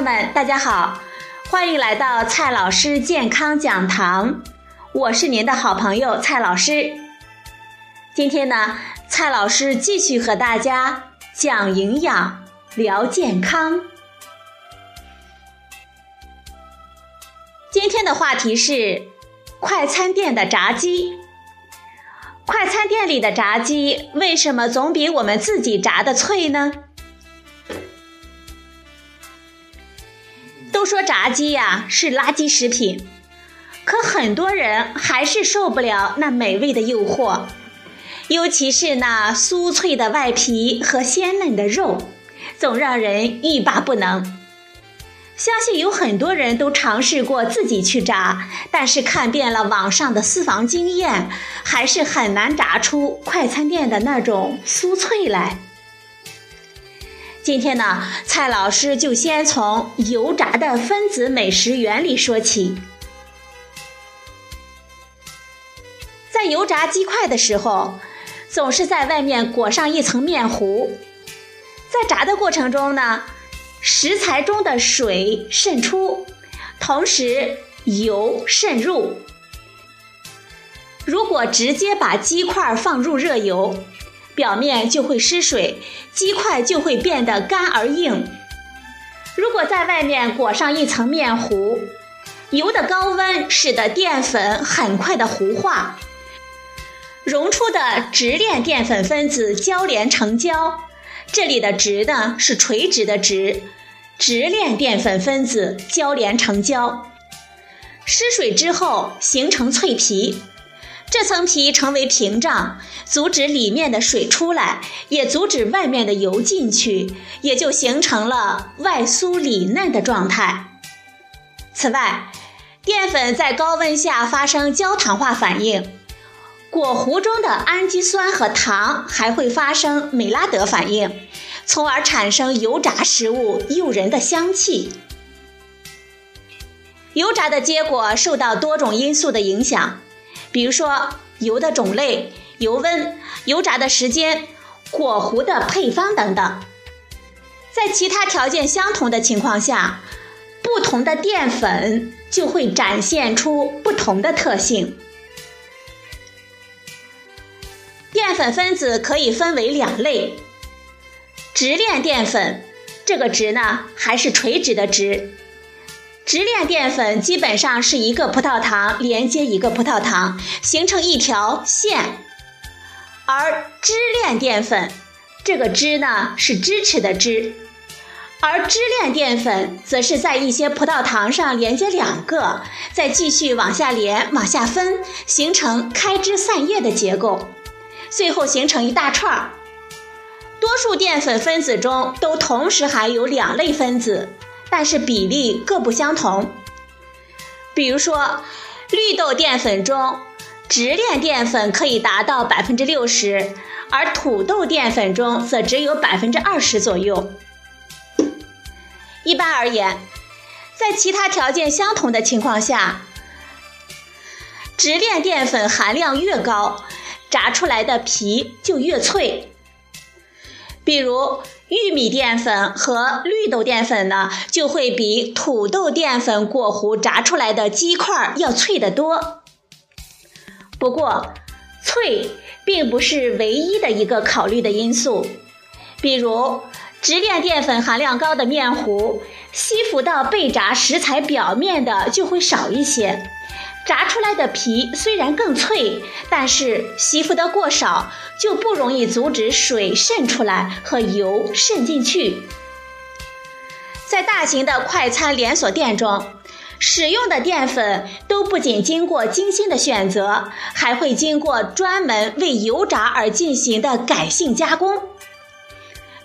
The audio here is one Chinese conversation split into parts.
友们，大家好，欢迎来到蔡老师健康讲堂，我是您的好朋友蔡老师。今天呢，蔡老师继续和大家讲营养、聊健康。今天的话题是快餐店的炸鸡。快餐店里的炸鸡为什么总比我们自己炸的脆呢？都说炸鸡呀是垃圾食品，可很多人还是受不了那美味的诱惑，尤其是那酥脆的外皮和鲜嫩的肉，总让人欲罢不能。相信有很多人都尝试过自己去炸，但是看遍了网上的私房经验，还是很难炸出快餐店的那种酥脆来。今天呢，蔡老师就先从油炸的分子美食原理说起。在油炸鸡块的时候，总是在外面裹上一层面糊，在炸的过程中呢。食材中的水渗出，同时油渗入。如果直接把鸡块放入热油，表面就会失水，鸡块就会变得干而硬。如果在外面裹上一层面糊，油的高温使得淀粉很快的糊化，溶出的直链淀粉分子交连成胶。这里的直呢是垂直的直，直链淀粉分子交连成胶，失水之后形成脆皮，这层皮成为屏障，阻止里面的水出来，也阻止外面的油进去，也就形成了外酥里嫩的状态。此外，淀粉在高温下发生焦糖化反应。果糊中的氨基酸和糖还会发生美拉德反应，从而产生油炸食物诱人的香气。油炸的结果受到多种因素的影响，比如说油的种类、油温、油炸的时间、果糊的配方等等。在其他条件相同的情况下，不同的淀粉就会展现出不同的特性。淀粉分子可以分为两类：直链淀粉，这个直呢还是垂直的直。直链淀粉基本上是一个葡萄糖连接一个葡萄糖，形成一条线；而支链淀粉，这个支呢是支持的支，而支链淀粉则是在一些葡萄糖上连接两个，再继续往下连、往下分，形成开枝散叶的结构。最后形成一大串儿。多数淀粉分子中都同时含有两类分子，但是比例各不相同。比如说，绿豆淀粉中，直链淀粉可以达到百分之六十，而土豆淀粉中则只有百分之二十左右。一般而言，在其他条件相同的情况下，直链淀粉含量越高。炸出来的皮就越脆，比如玉米淀粉和绿豆淀粉呢，就会比土豆淀粉过糊炸出来的鸡块要脆得多。不过，脆并不是唯一的一个考虑的因素，比如直链淀粉含量高的面糊，吸附到被炸食材表面的就会少一些。炸出来的皮虽然更脆，但是吸附的过少，就不容易阻止水渗出来和油渗进去。在大型的快餐连锁店中，使用的淀粉都不仅经过精心的选择，还会经过专门为油炸而进行的改性加工。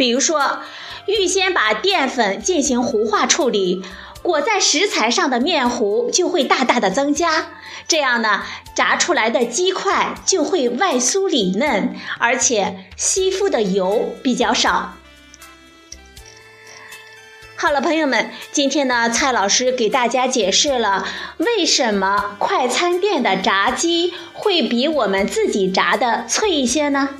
比如说，预先把淀粉进行糊化处理。裹在食材上的面糊就会大大的增加，这样呢，炸出来的鸡块就会外酥里嫩，而且吸附的油比较少。好了，朋友们，今天呢，蔡老师给大家解释了为什么快餐店的炸鸡会比我们自己炸的脆一些呢？